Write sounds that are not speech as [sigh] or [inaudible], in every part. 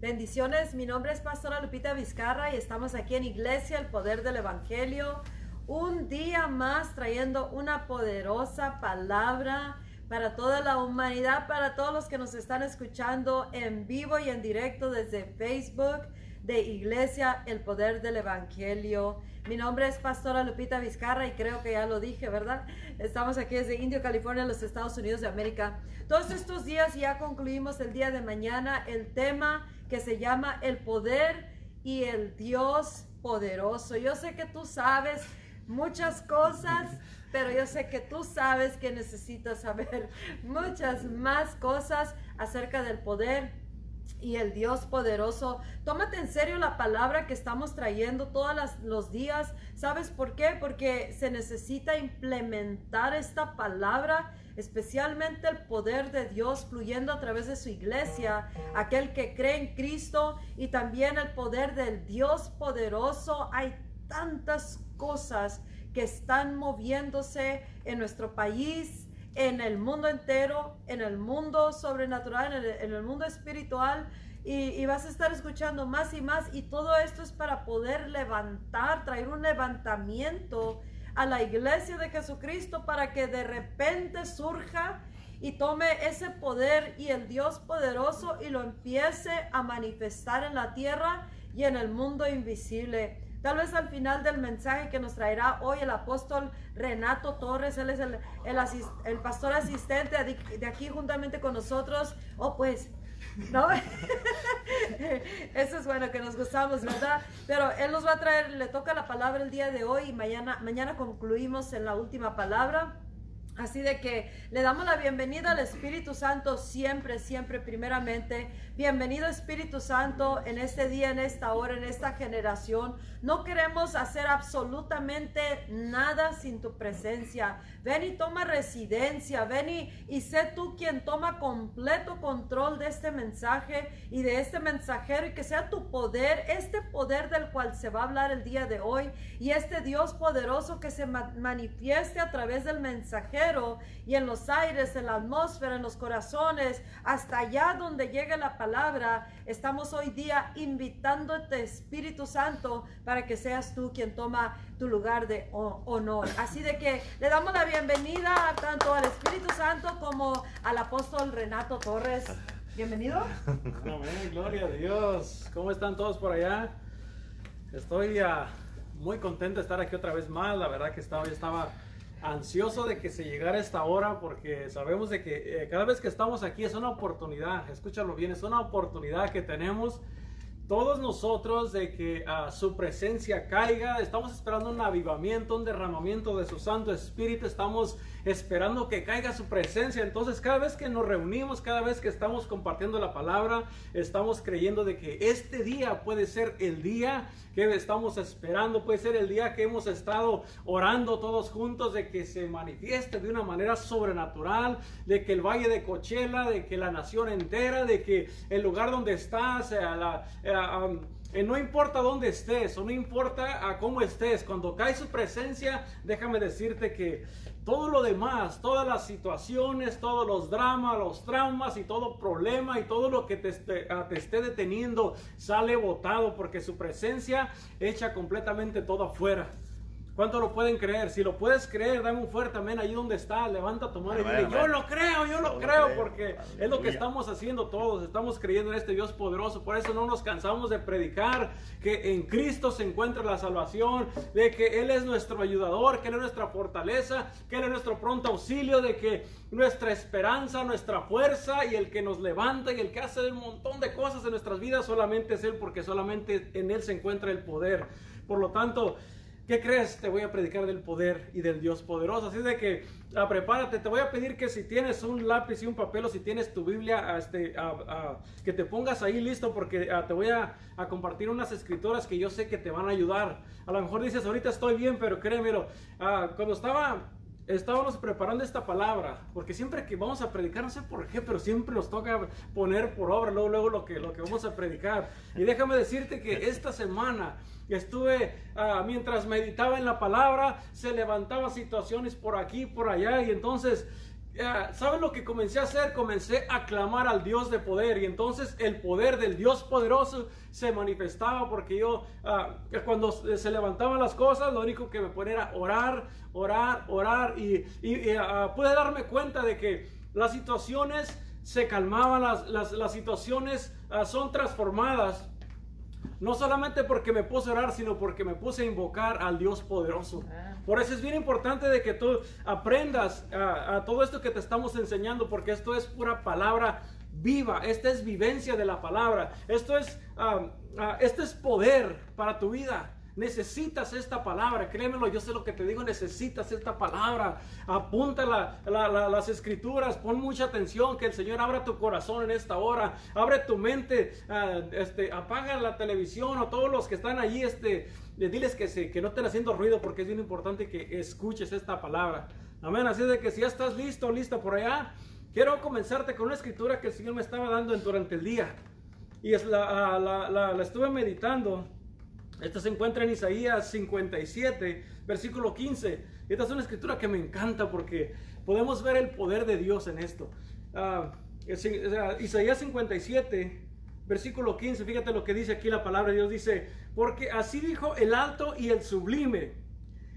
Bendiciones, mi nombre es Pastora Lupita Vizcarra y estamos aquí en Iglesia, el Poder del Evangelio. Un día más trayendo una poderosa palabra para toda la humanidad, para todos los que nos están escuchando en vivo y en directo desde Facebook de Iglesia, el Poder del Evangelio. Mi nombre es Pastora Lupita Vizcarra y creo que ya lo dije, ¿verdad? Estamos aquí desde Indio, California, los Estados Unidos de América. Todos estos días ya concluimos el día de mañana el tema que se llama el poder y el Dios poderoso. Yo sé que tú sabes muchas cosas, pero yo sé que tú sabes que necesitas saber [laughs] muchas más cosas acerca del poder y el Dios poderoso. Tómate en serio la palabra que estamos trayendo todos los días. ¿Sabes por qué? Porque se necesita implementar esta palabra, especialmente el poder de Dios fluyendo a través de su iglesia, aquel que cree en Cristo y también el poder del Dios poderoso. Hay tantas cosas que están moviéndose en nuestro país, en el mundo entero, en el mundo sobrenatural, en el, mundo espiritual. Y, vas a estar escuchando más y más. Y todo esto es para poder levantar, traer un levantamiento a la iglesia de Jesucristo para que de repente surja y tome ese poder y el Dios poderoso y lo empiece a manifestar en la tierra y en el mundo invisible. Tal vez al final del mensaje que nos traerá hoy el apóstol Renato Torres, él es el, el, pastor asistente de aquí juntamente con nosotros. Oh, pues, ¿no? [laughs] Eso es bueno, que nos gustamos, ¿verdad? Pero Él nos va a traer, le toca la palabra el día de hoy y mañana, mañana concluimos en la última palabra. Así de que le damos la bienvenida al Espíritu Santo siempre, siempre, primeramente. Bienvenido Espíritu Santo en este día, en esta hora, en esta generación. No queremos hacer absolutamente nada sin tu presencia. Ven y toma residencia, ven y, y sé tú quien toma completo control de este mensaje y de este mensajero y que sea tu poder, este poder del cual se va a hablar el día de hoy y este Dios poderoso que se manifieste a través del mensajero y en los aires, en la atmósfera, en los corazones, hasta allá donde llegue la palabra, estamos hoy día invitándote, Espíritu Santo, para que seas tú quien toma tu lugar de honor. Así de que le damos la bienvenida tanto al Espíritu Santo como al apóstol Renato Torres. Bienvenido. Amén, gloria a Dios. ¿Cómo están todos por allá? Estoy uh, muy contento de estar aquí otra vez más. La verdad que estaba, estaba ansioso de que se llegara esta hora porque sabemos de que eh, cada vez que estamos aquí es una oportunidad, escúchalo bien, es una oportunidad que tenemos todos nosotros de que a su presencia caiga. Estamos esperando un avivamiento, un derramamiento de su Santo Espíritu. Estamos esperando que caiga su presencia. Entonces, cada vez que nos reunimos, cada vez que estamos compartiendo la palabra, estamos creyendo de que este día puede ser el día que estamos esperando, puede ser el día que hemos estado orando todos juntos de que se manifieste de una manera sobrenatural, de que el valle de Cochela, de que la nación entera, de que el lugar donde estás, la, eh, no importa dónde estés o no importa a cómo estés, cuando cae su presencia, déjame decirte que todo lo demás, todas las situaciones, todos los dramas, los traumas y todo problema y todo lo que te, te esté deteniendo sale botado porque su presencia echa completamente todo afuera. ¿Cuánto lo pueden creer? Si lo puedes creer, dame un fuerte amén ahí donde está. Levanta tu mano y dile, yo lo creo, yo lo creo, porque es lo que estamos haciendo todos. Estamos creyendo en este Dios poderoso. Por eso no nos cansamos de predicar que en Cristo se encuentra la salvación, de que Él es nuestro ayudador, que Él es nuestra fortaleza, que Él es nuestro pronto auxilio, de que nuestra esperanza, nuestra fuerza y el que nos levanta y el que hace un montón de cosas en nuestras vidas solamente es Él, porque solamente en Él se encuentra el poder. Por lo tanto, ¿Qué crees? Te voy a predicar del poder y del Dios poderoso. Así de que ah, prepárate. Te voy a pedir que si tienes un lápiz y un papel o si tienes tu Biblia, este, que te pongas ahí listo porque ah, te voy a, compartir unas escritoras que yo sé que te van a ayudar. A lo mejor dices, ahorita estoy bien, pero créemelo. Ah, cuando estaba estábamos preparando esta palabra, porque siempre que vamos a predicar, no sé por qué, pero siempre nos toca poner por obra luego, luego lo, que, lo que vamos a predicar. Y déjame decirte que esta semana estuve, ah, mientras meditaba en la palabra, se levantaba situaciones por aquí, por allá, y entonces eh, ¿saben lo que comencé a hacer? Comencé a clamar al Dios de poder. Y entonces el poder del Dios poderoso se manifestaba porque yo ah, cuando se levantaban las cosas lo único que me ponía era orar, orar, orar. Y, ah, pude darme cuenta de que las situaciones se calmaban, las, las, situaciones ah, son transformadas no solamente porque me puse a orar, sino porque me puse a invocar al Dios poderoso. Ah. Por eso es bien importante de que tú aprendas a, todo esto que te estamos enseñando, porque esto es pura palabra viva. Esta es vivencia de la palabra. Esto es, ah, ah, este es poder para tu vida. Necesitas esta palabra, créemelo, yo sé lo que te digo, necesitas esta palabra. Apunta las escrituras, pon mucha atención, que el Señor abra tu corazón en esta hora, abre tu mente, ah, este, apaga la televisión o todos los que están allí, este, diles que, se, que no estén haciendo ruido porque es bien importante que escuches esta palabra. Amén, así de que si ya estás listo, lista por allá, quiero comenzarte con una escritura que el Señor me estaba dando durante el día. Y es la, la, la estuve meditando esto se encuentra en Isaías 57, versículo 15. Esta es una escritura que me encanta porque podemos ver el poder de Dios en esto. Uh, Isaías 57, versículo 15, fíjate lo que dice aquí la palabra de Dios. Dice, porque así dijo el alto y el sublime,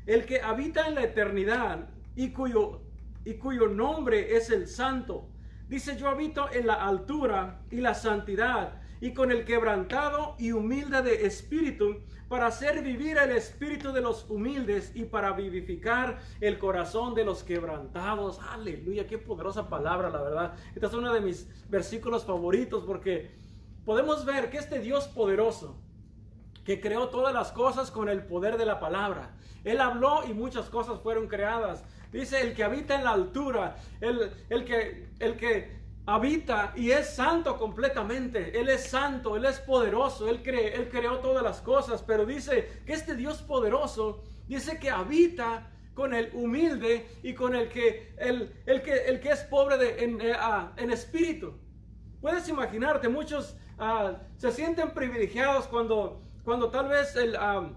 el que habita en la eternidad y cuyo, y cuyo nombre es el santo. Dice, yo habito en la altura y la santidad y con el quebrantado y humilde de espíritu, para hacer vivir el espíritu de los humildes y para vivificar el corazón de los quebrantados. Aleluya, qué poderosa palabra, la verdad. Esta es uno de mis versículos favoritos porque podemos ver que este Dios poderoso, que creó todas las cosas con el poder de la palabra, Él habló y muchas cosas fueron creadas. Dice el que habita en la altura, el, el que, el que habita y es santo completamente. Él es santo, Él es poderoso, Él, cree, él creó todas las cosas, pero dice que este Dios poderoso dice que habita con el humilde y con el que, el, el que, el que es pobre de, en, eh, ah, en, espíritu. Puedes imaginarte, muchos ah, se sienten privilegiados cuando, cuando tal vez el, ah,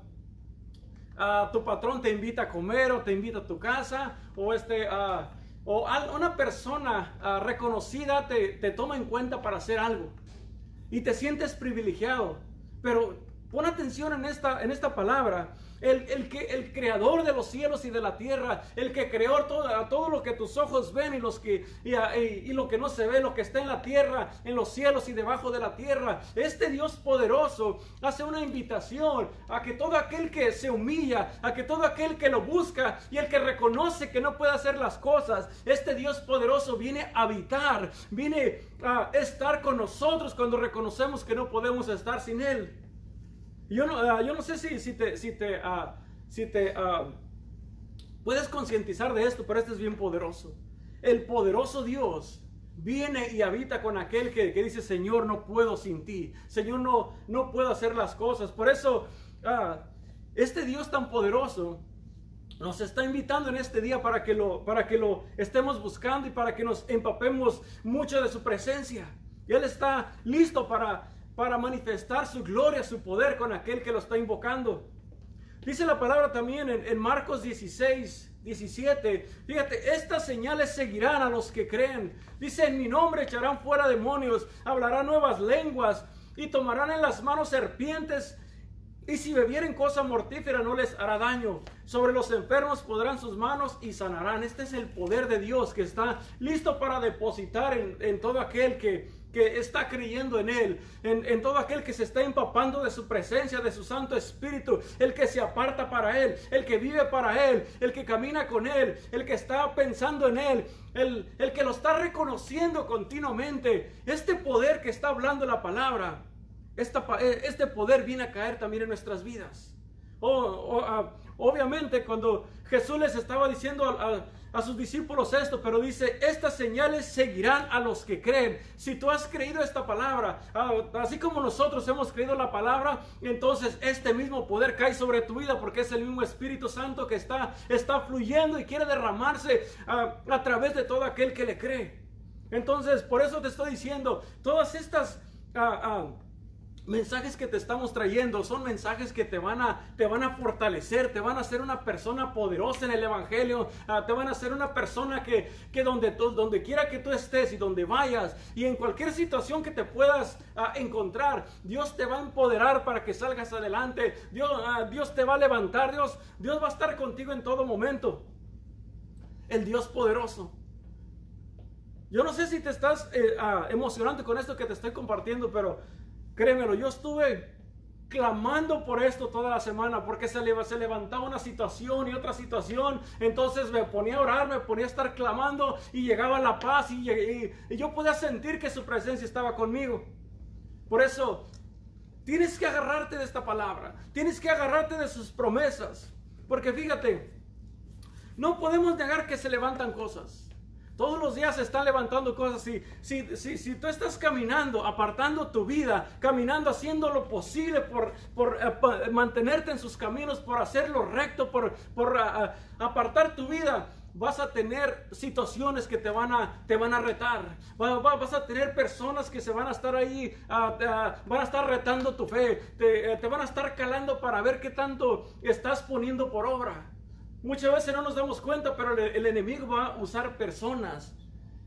tu patrón te invita a comer o te invita a tu casa o este o una persona ah, reconocida te, te, toma en cuenta para hacer algo y te sientes privilegiado. Pero pon atención en esta, en esta palabra. El, que, el creador de los cielos y de la tierra, el que creó todo, todo lo que tus ojos ven y, los que, y, lo que no se ve, lo que está en la tierra, en los cielos y debajo de la tierra. Este Dios poderoso hace una invitación a que todo aquel que se humilla, a que todo aquel que lo busca y el que reconoce que no puede hacer las cosas, este Dios poderoso viene a habitar, viene a estar con nosotros cuando reconocemos que no podemos estar sin Él. Yo no, ah, yo no sé si, si te, si te, ah, si te ah, puedes concientizar de esto, pero este es bien poderoso. El poderoso Dios viene y habita con aquel que, que, dice, Señor, no puedo sin ti. Señor, no, no puedo hacer las cosas. Por eso, este Dios tan poderoso nos está invitando en este día para que, lo, para que lo estemos buscando y para que nos empapemos mucho de su presencia. Él está listo para para manifestar su gloria, su poder con aquel que lo está invocando. Dice la palabra también en, Marcos 16, 17. Fíjate, estas señales seguirán a los que creen. Dice, en mi nombre echarán fuera demonios, hablarán nuevas lenguas y tomarán en las manos serpientes. Y si bebieren cosa mortífera no les hará daño. Sobre los enfermos podrán sus manos y sanarán. Este es el poder de Dios que está listo para depositar en, en todo aquel que, que está creyendo en Él, en, todo aquel que se está empapando de su presencia, de su Santo Espíritu, el que se aparta para Él, el que vive para Él, el que camina con Él, el que está pensando en Él, el, el que lo está reconociendo continuamente. Este poder que está hablando la palabra, eh, este poder viene a caer también en nuestras vidas. Ah, obviamente cuando Jesús les estaba diciendo a, a sus discípulos esto, pero dice, estas señales seguirán a los que creen. Si tú has creído esta palabra, ah, así como nosotros hemos creído la palabra, entonces este mismo poder cae sobre tu vida porque es el mismo Espíritu Santo que está, está fluyendo y quiere derramarse a, ah, a través de todo aquel que le cree. Entonces, por eso te estoy diciendo, todas estas... Ah, mensajes que te estamos trayendo son mensajes que te van a, te van a fortalecer, te van a hacer una persona poderosa en el Evangelio, ah, te van a hacer una persona que, que donde, donde quiera que tú estés y donde vayas y en cualquier situación que te puedas ah, encontrar, Dios te va a empoderar para que salgas adelante, Dios, ah, Dios te va a levantar, Dios, Dios va a estar contigo en todo momento. El Dios poderoso. Yo no sé si te estás eh, emocionando con esto que te estoy compartiendo, pero Créemelo, yo estuve clamando por esto toda la semana porque se, levantaba una situación y otra situación. Entonces me ponía a orar, me ponía a estar clamando y llegaba la paz y yo podía sentir que su presencia estaba conmigo. Por eso tienes que agarrarte de esta palabra, tienes que agarrarte de sus promesas. Porque fíjate, no podemos negar que se levantan cosas. Todos los días se están levantando cosas. Si, si, si, tú estás caminando, apartando tu vida, caminando, haciendo lo posible por, por eh, mantenerte en sus caminos, por hacerlo recto, por, por ah, ah, apartar tu vida, vas a tener situaciones que te van a, te van a retar. vas a tener personas que se van a estar ahí, ah, van a estar retando tu fe. Eh, te van a estar calando para ver qué tanto estás poniendo por obra. Muchas veces no nos damos cuenta, pero el, enemigo va a usar personas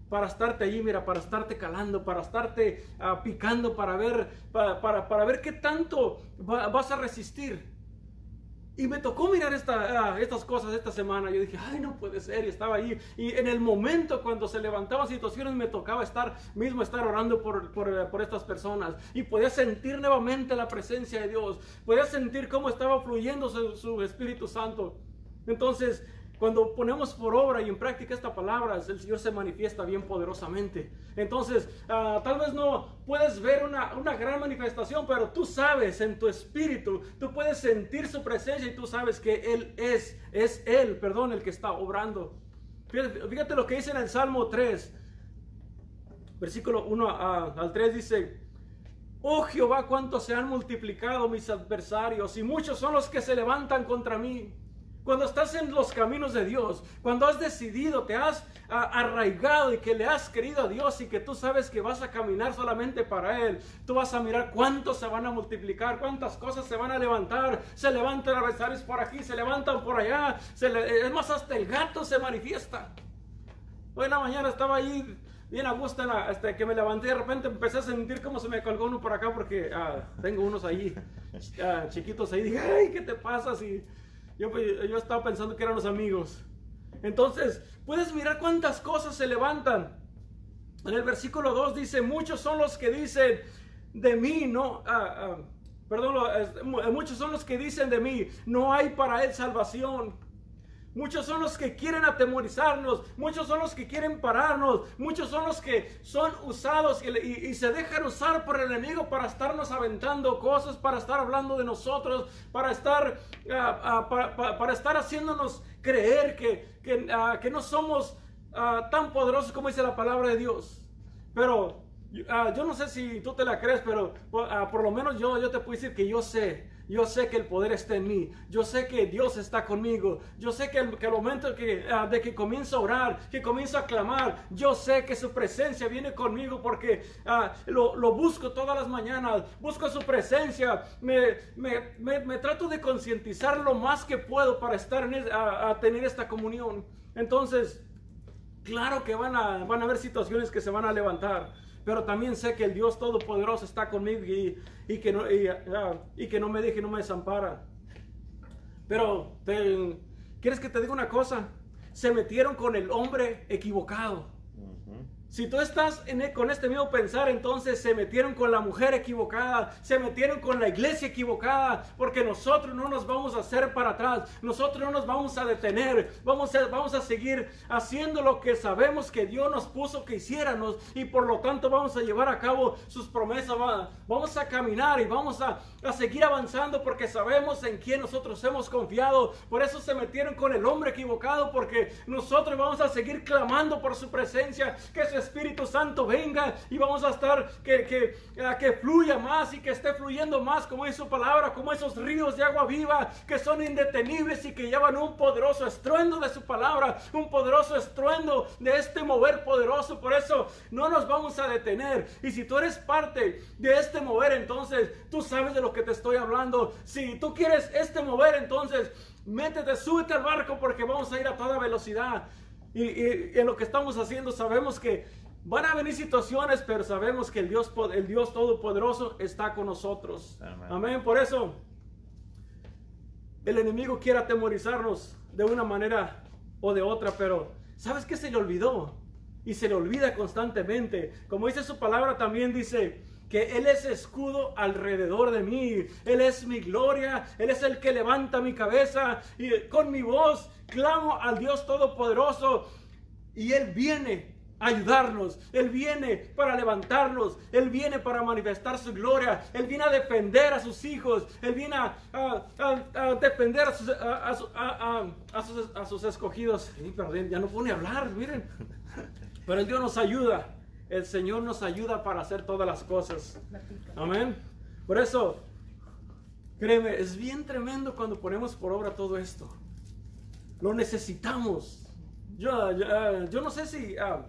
para estarte allí, mira, para estarte calando, para estarte ah, picando, para ver, para, para, ver qué tanto vas a resistir. Y me tocó mirar esta, ah, estas cosas esta semana. Yo dije, ay, no puede ser. Y estaba ahí. Y en el momento cuando se levantaban situaciones, me tocaba estar mismo, estar orando por, por, por, estas personas. Y podía sentir nuevamente la presencia de Dios. Podía sentir cómo estaba fluyendo su Espíritu Santo. Entonces, cuando ponemos por obra y en práctica esta palabra, el Señor se manifiesta bien poderosamente. Entonces, ah, tal vez no puedes ver una, gran manifestación, pero tú sabes en tu espíritu, tú puedes sentir su presencia y tú sabes que Él es, es Él, perdón, el que está obrando. Fíjate, lo que dice en el Salmo 3, versículo 1 al 3 dice, Oh Jehová, cuánto se han multiplicado mis adversarios y muchos son los que se levantan contra mí. Cuando estás en los caminos de Dios, cuando has decidido, te has arraigado y que le has querido a Dios y que tú sabes que vas a caminar solamente para Él, tú vas a mirar cuántos se van a multiplicar, cuántas cosas se van a levantar. Se levantan adversarios por aquí, se levantan por allá. es más, hasta el gato se manifiesta. Hoy en la mañana estaba ahí bien a gusto hasta que me levanté de repente empecé a sentir como se me colgó uno por acá porque ah, tengo unos ahí ah, chiquitos ahí dije ay qué te pasa si yo, yo estaba pensando que eran los amigos. Entonces, puedes mirar cuántas cosas se levantan. En el versículo 2 dice, muchos son los que dicen de mí, no, ah, ah, perdón, muchos son los que dicen de mí, no hay para él salvación. Muchos son los que quieren atemorizarnos, muchos son los que quieren pararnos, muchos son los que son usados y, se dejan usar por el enemigo para estarnos aventando cosas, para estar hablando de nosotros, para estar, ah, ah, para, estar haciéndonos creer que, que, ah, no somos tan poderosos como dice la palabra de Dios. Pero yo no sé si tú te la crees, pero por lo menos yo, yo te puedo decir que yo sé yo sé que el poder está en mí. Yo sé que Dios está conmigo. Yo sé que, el, momento que, ah, de que comienzo a orar, que comienzo a clamar, yo sé que su presencia viene conmigo porque ah, lo, busco todas las mañanas. Busco su presencia. Me, trato de concientizar lo más que puedo para estar en, a, a tener esta comunión. Entonces, claro que van a, van a haber situaciones que se van a levantar pero también sé que el Dios Todopoderoso está conmigo y, que, no, ah, y, que no me deje, no me desampara. Pero, ¿quieres que te diga una cosa? Se metieron con el hombre equivocado. Si tú estás e, con este mismo pensar, entonces se metieron con la mujer equivocada, se metieron con la iglesia equivocada, porque nosotros no nos vamos a hacer para atrás, nosotros no nos vamos a detener, vamos a, vamos a seguir haciendo lo que sabemos que Dios nos puso que hiciéramos y por lo tanto vamos a llevar a cabo sus promesas, vamos a caminar y vamos a, a seguir avanzando porque sabemos en quién nosotros hemos confiado. Por eso se metieron con el hombre equivocado, porque nosotros vamos a seguir clamando por su presencia, Espíritu Santo venga y vamos a estar que, que, que fluya más y que esté fluyendo más como es su palabra, como esos ríos de agua viva que son indetenibles y que llevan un poderoso estruendo de su palabra, un poderoso estruendo de este mover poderoso. Por eso no nos vamos a detener. Y si tú eres parte de este mover, entonces tú sabes de lo que te estoy hablando. Si tú quieres este mover, entonces métete, súbete al barco porque vamos a ir a toda velocidad. Y, en lo que estamos haciendo sabemos que van a venir situaciones, pero sabemos que el Dios, el Dios Todopoderoso está con nosotros. Amén. Por eso el enemigo quiere atemorizarnos de una manera o de otra, pero ¿sabes qué se le olvidó? Y se le olvida constantemente. Como dice su palabra, también dice, que Él es escudo alrededor de mí. Él es mi gloria. Él es el que levanta mi cabeza. Y con mi voz clamo al Dios Todopoderoso. Y Él viene a ayudarnos. Él viene para levantarnos. Él viene para manifestar su gloria. Él viene a defender a sus hijos. Él viene a, defender a sus, a, sus, escogidos. perdón, ya no pone a hablar, miren. [laughs] Pero el Dios nos ayuda el Señor nos ayuda para hacer todas las cosas. Amén. Por eso, créeme, es bien tremendo cuando ponemos por obra todo esto. Lo necesitamos. Yo, yo, no sé si, ah,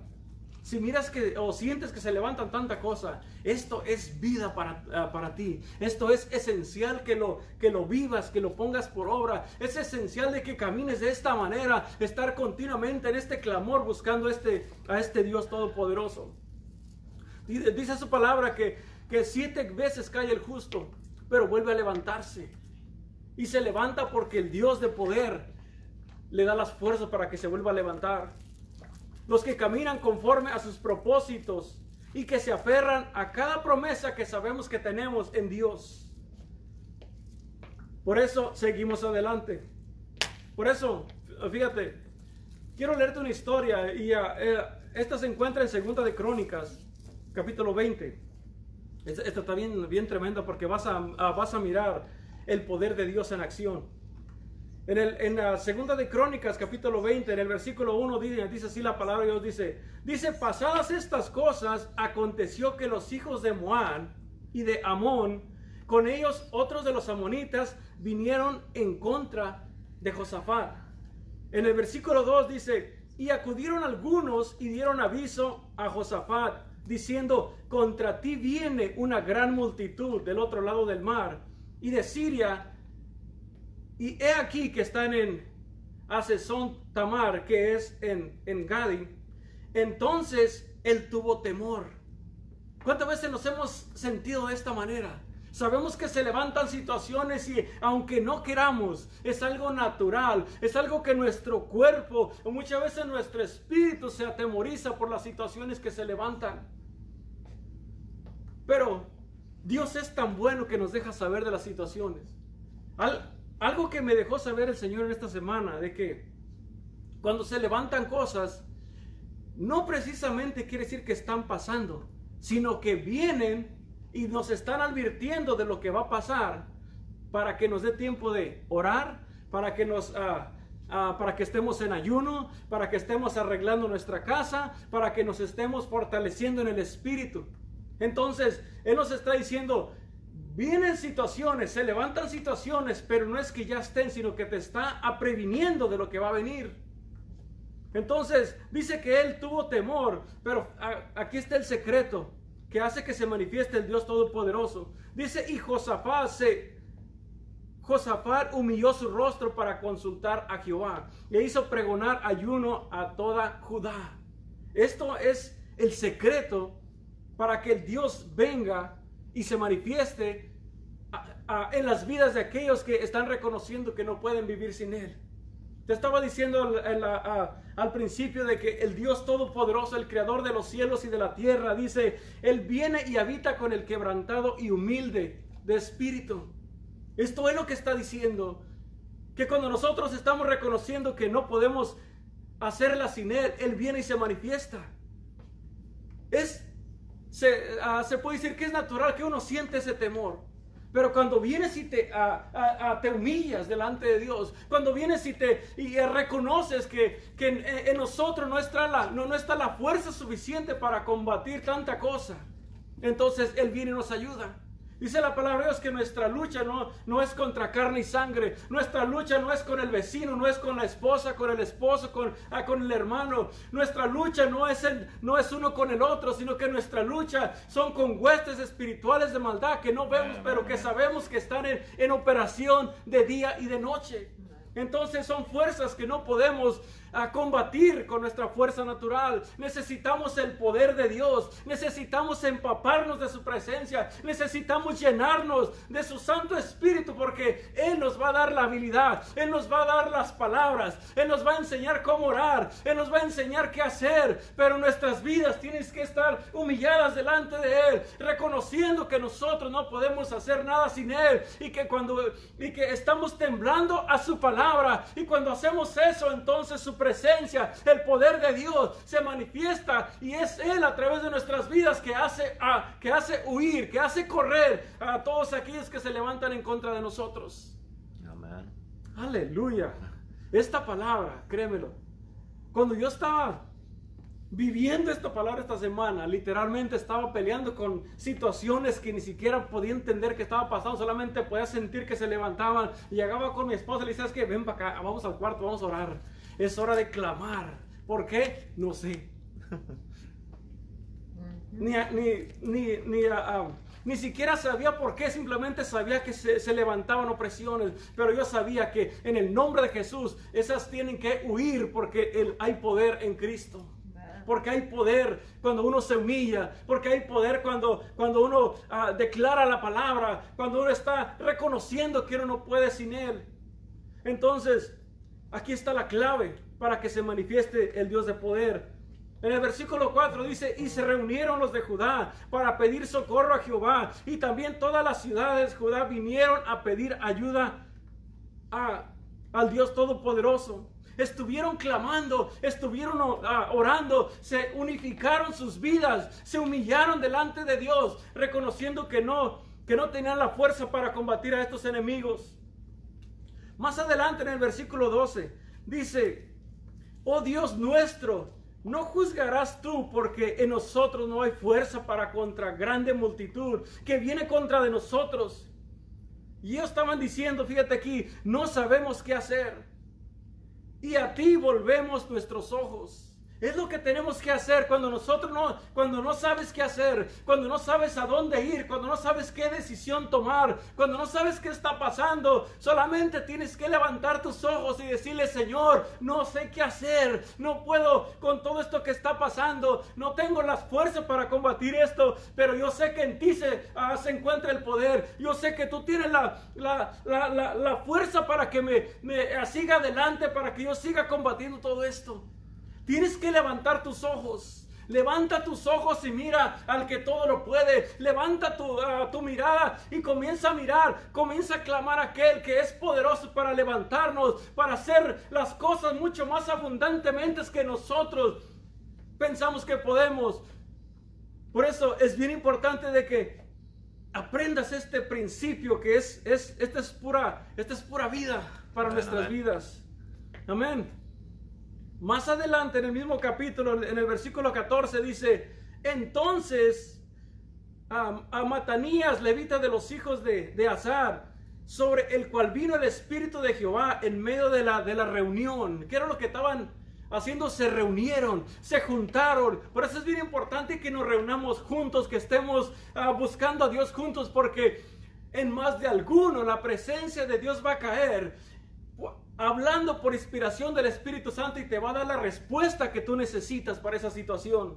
si miras que o sientes que se levantan tanta cosa. Esto es vida para, ah, para ti. Esto es esencial que lo, que lo vivas, que lo pongas por obra. Es esencial de que camines de esta manera, estar continuamente en este clamor buscando este, a este Dios todopoderoso. Dice su palabra que, que siete veces cae el justo, pero vuelve a levantarse. Y se levanta porque el Dios de poder le da las fuerzas para que se vuelva a levantar. Los que caminan conforme a sus propósitos y que se aferran a cada promesa que sabemos que tenemos en Dios. Por eso seguimos adelante. Por eso, fíjate, quiero leerte una historia y uh, esta se encuentra en Segunda de Crónicas capítulo 20. Esto está bien, bien tremendo porque vas a, vas a mirar el poder de Dios en acción. En, el, en la segunda de Crónicas, capítulo 20, en el versículo 1 dice, dice así la palabra de Dios, dice, dice, pasadas estas cosas, aconteció que los hijos de Moab y de Amón, con ellos otros de los amonitas, vinieron en contra de Josafat. En el versículo 2 dice, y acudieron algunos y dieron aviso a Josafat diciendo, contra ti viene una gran multitud del otro lado del mar y de Siria, y he aquí que están en Asesón Tamar, que es en, en Gadi. Entonces él tuvo temor. ¿Cuántas veces nos hemos sentido de esta manera? Sabemos que se levantan situaciones y aunque no queramos, es algo natural, es algo que nuestro cuerpo o muchas veces nuestro espíritu se atemoriza por las situaciones que se levantan. Pero Dios es tan bueno que nos deja saber de las situaciones. Algo que me dejó saber el Señor en esta semana, de que cuando se levantan cosas, no precisamente quiere decir que están pasando, sino que vienen y nos están advirtiendo de lo que va a pasar para que nos dé tiempo de orar, para que nos... Ah, ah, para que estemos en ayuno, para que estemos arreglando nuestra casa, para que nos estemos fortaleciendo en el espíritu. Entonces, Él nos está diciendo, vienen situaciones, se levantan situaciones, pero no es que ya estén, sino que te está previniendo de lo que va a venir. Entonces, dice que Él tuvo temor, pero aquí está el secreto que hace que se manifieste el Dios Todopoderoso. Dice, y Josafat se... Josafat humilló su rostro para consultar a Jehová e hizo pregonar ayuno a toda Judá. Esto es el secreto para que el Dios venga y se manifieste en las vidas de aquellos que están reconociendo que no pueden vivir sin Él. Te estaba diciendo al principio de que el Dios Todopoderoso, el Creador de los cielos y de la tierra, dice, Él viene y habita con el quebrantado y humilde de espíritu. Esto es lo que está diciendo. Que cuando nosotros estamos reconociendo que no podemos hacerla sin Él, Él viene y se manifiesta. Es se, ah, se puede decir que es natural que uno siente ese temor. Pero cuando vienes y te, te humillas delante de Dios, cuando vienes y te y reconoces que, en, nosotros no está, la, no, no está la fuerza suficiente para combatir tanta cosa, entonces Él viene y nos ayuda. Dice la palabra de Dios que nuestra lucha no, no es contra carne y sangre. Nuestra lucha no es con el vecino, no es con la esposa, con el esposo, con, ah, con el hermano. Nuestra lucha no es, no es uno con el otro, sino que nuestra lucha son con huestes espirituales de maldad que no vemos, pero que sabemos que están en, en operación de día y de noche. Entonces son fuerzas que no podemos a combatir con nuestra fuerza natural. Necesitamos el poder de Dios. Necesitamos empaparnos de su presencia. Necesitamos llenarnos de su Santo Espíritu porque Él nos va a dar la habilidad. Él nos va a dar las palabras. Él nos va a enseñar cómo orar. Él nos va a enseñar qué hacer. Pero nuestras vidas tienen que estar humilladas delante de Él. Reconociendo que nosotros no podemos hacer nada sin Él. Y que cuando y que estamos temblando a su palabra. Y cuando hacemos eso, entonces su presencia, el poder de Dios se manifiesta y es Él a través de nuestras vidas que hace, a, que hace huir, que hace correr a todos aquellos que se levantan en contra de nosotros. Amén. Aleluya. Esta palabra, créemelo, cuando yo estaba viviendo esta palabra esta semana, literalmente estaba peleando con situaciones que ni siquiera podía entender que estaba pasando, solamente podía sentir que se levantaban. Y llegaba con mi esposa y le decía, es que ven para acá, vamos al cuarto, vamos a orar. Es hora de clamar. ¿Por qué? No sé. ni, ni, ni, ni, siquiera sabía por qué, simplemente sabía que se, levantaban opresiones, pero yo sabía que en el nombre de Jesús esas tienen que huir porque hay poder en Cristo porque hay poder cuando uno se humilla, porque hay poder cuando, cuando uno ah, declara la palabra, cuando uno está reconociendo que uno no puede sin Él. Entonces, Aquí está la clave para que se manifieste el Dios de poder. En el versículo 4 dice, y se reunieron los de Judá para pedir socorro a Jehová, y también todas las ciudades de Judá vinieron a pedir ayuda al Dios Todopoderoso. Estuvieron clamando, estuvieron orando, se unificaron sus vidas, se humillaron delante de Dios, reconociendo que no, que no tenían la fuerza para combatir a estos enemigos. Más adelante en el versículo 12 dice, oh Dios nuestro, no juzgarás tú porque en nosotros no hay fuerza para contra grande multitud que viene contra de nosotros. Y ellos estaban diciendo, fíjate aquí, no sabemos qué hacer. Y a ti volvemos nuestros ojos. Es lo que tenemos que hacer cuando nosotros no, cuando no sabes qué hacer, cuando no sabes a dónde ir, cuando no sabes qué decisión tomar, cuando no sabes qué está pasando. Solamente tienes que levantar tus ojos y decirle, Señor, no sé qué hacer, no puedo con todo esto que está pasando, no tengo las fuerzas para combatir esto, pero yo sé que en ti se, ah, se encuentra el poder. Yo sé que tú tienes la, la, la, la fuerza para que me, me siga adelante, para que yo siga combatiendo todo esto. Tienes que levantar tus ojos. Levanta tus ojos y mira al que todo lo puede. Levanta tu, ah, tu, mirada y comienza a mirar. Comienza a clamar a aquel que es poderoso para levantarnos, para hacer las cosas mucho más abundantemente que nosotros pensamos que podemos. Por eso es bien importante de que aprendas este principio que es, es, esta, es pura, esta es pura vida para nuestras vidas. Amén. Más adelante en el mismo capítulo, en el versículo 14, dice, entonces a, Matanías, levita de los hijos de, de Azar, sobre el cual vino el Espíritu de Jehová en medio de la, de la reunión. ¿Qué era lo que estaban haciendo? Se reunieron, se juntaron. Por eso es bien importante que nos reunamos juntos, que estemos ah, buscando a Dios juntos, porque en más de alguno la presencia de Dios va a caer hablando por inspiración del Espíritu Santo y te va a dar la respuesta que tú necesitas para esa situación.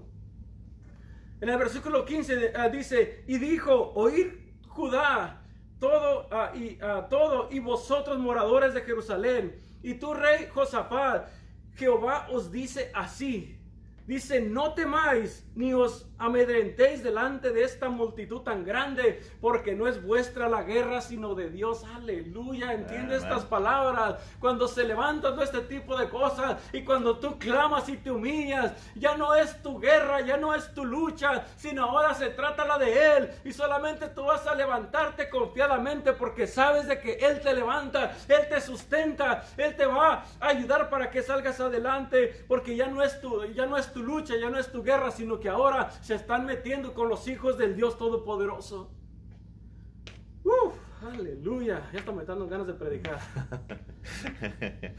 En el versículo 15 ah, dice, y dijo, oír Judá, todo, ah, y, ah, todo, y vosotros moradores de Jerusalén, y tú rey Josafat, Jehová os dice así, dice, no temáis, ni os amedrentéis delante de esta multitud tan grande, porque no es vuestra la guerra, sino de Dios. Aleluya, entiende estas palabras. Cuando se levanta todo este tipo de cosas y cuando tú clamas y te humillas, ya no es tu guerra, ya no es tu lucha, sino ahora se trata la de Él. Y solamente tú vas a levantarte confiadamente porque sabes de que Él te levanta, Él te sustenta, Él te va a ayudar para que salgas adelante, porque ya no es tu, ya no es tu lucha, ya no es tu guerra, sino que ahora se están metiendo con los hijos del Dios Todopoderoso. Uf, aleluya, ya está me dando ganas de predicar. [laughs]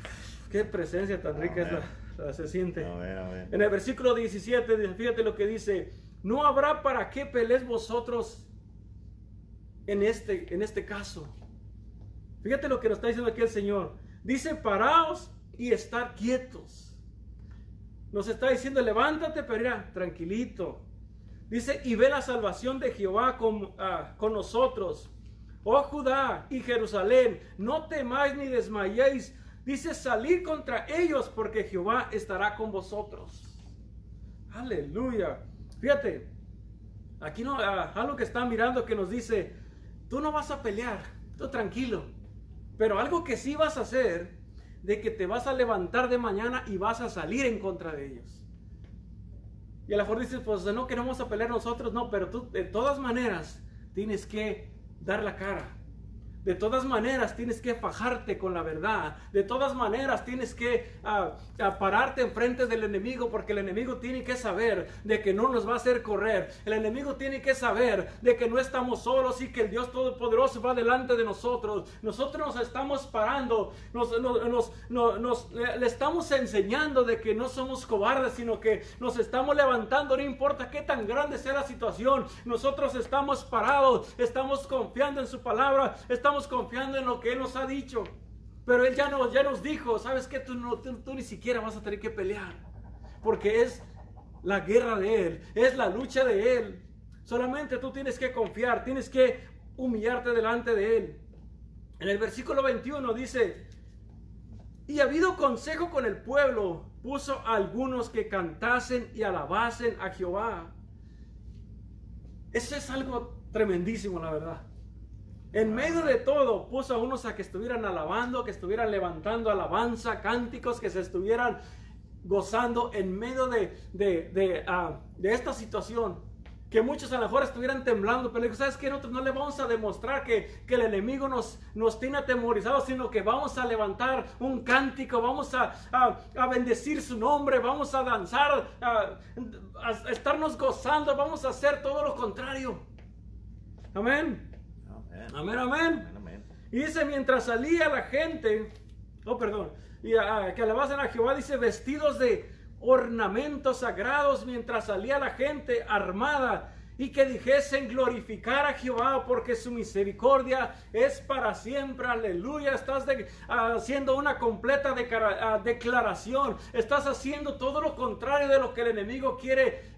Qué presencia tan rica es la, se siente. En el versículo 17, fíjate lo que dice, no habrá para qué pelees vosotros en este, en este caso. Fíjate lo que nos está diciendo aquí el Señor. Dice, paraos y estar quietos. Nos está diciendo, levántate, pero tranquilito. Dice, y ve la salvación de Jehová con, ah, con nosotros. Oh Judá y Jerusalén, no temáis ni desmayéis. Dice, salir contra ellos porque Jehová estará con vosotros. Aleluya. Fíjate, aquí no, ah, algo que está mirando que nos dice, tú no vas a pelear, tú tranquilo. Pero algo que sí vas a hacer, de que te vas a levantar de mañana y vas a salir en contra de ellos. Y a lo mejor dices, pues no queremos a pelear nosotros, no, pero tú de todas maneras tienes que dar la cara. De todas maneras tienes que fajarte con la verdad. De todas maneras tienes que uh, pararte enfrente del enemigo porque el enemigo tiene que saber de que no nos va a hacer correr. El enemigo tiene que saber de que no estamos solos y que el Dios Todopoderoso va delante de nosotros. Nosotros nos estamos parando, nos, nos, nos, le estamos enseñando de que no somos cobardes, sino que nos estamos levantando, no importa qué tan grande sea la situación. Nosotros estamos parados, estamos confiando en su palabra, estamos confiando en lo que Él nos ha dicho. Pero Él ya nos, ya nos dijo, ¿sabes que Tú, no, tú, ni siquiera vas a tener que pelear. Porque es la guerra de Él, es la lucha de Él. Solamente tú tienes que confiar, tienes que humillarte delante de Él. En el versículo 21 dice, y ha habido consejo con el pueblo, puso a algunos que cantasen y alabasen a Jehová. Eso es algo tremendísimo, la verdad. En medio de todo, puso a unos a que estuvieran alabando, que estuvieran levantando alabanza, cánticos, que se estuvieran gozando en medio de, de, de, ah, esta situación. Que muchos a lo mejor estuvieran temblando, pero digo, ¿sabes qué? Nosotros no le vamos a demostrar que, que el enemigo nos, nos tiene atemorizados, sino que vamos a levantar un cántico, vamos a, a, bendecir su nombre, vamos a danzar, a, a estarnos gozando, vamos a hacer todo lo contrario. Amén. Amén, amén. Y dice, mientras salía la gente, oh, perdón, y a, que alabasen a Jehová, dice, vestidos de ornamentos sagrados, mientras salía la gente armada, y que dijesen glorificar a Jehová porque su misericordia es para siempre. Aleluya. Estás haciendo una completa declaración. Estás haciendo todo lo contrario de lo que el enemigo quiere,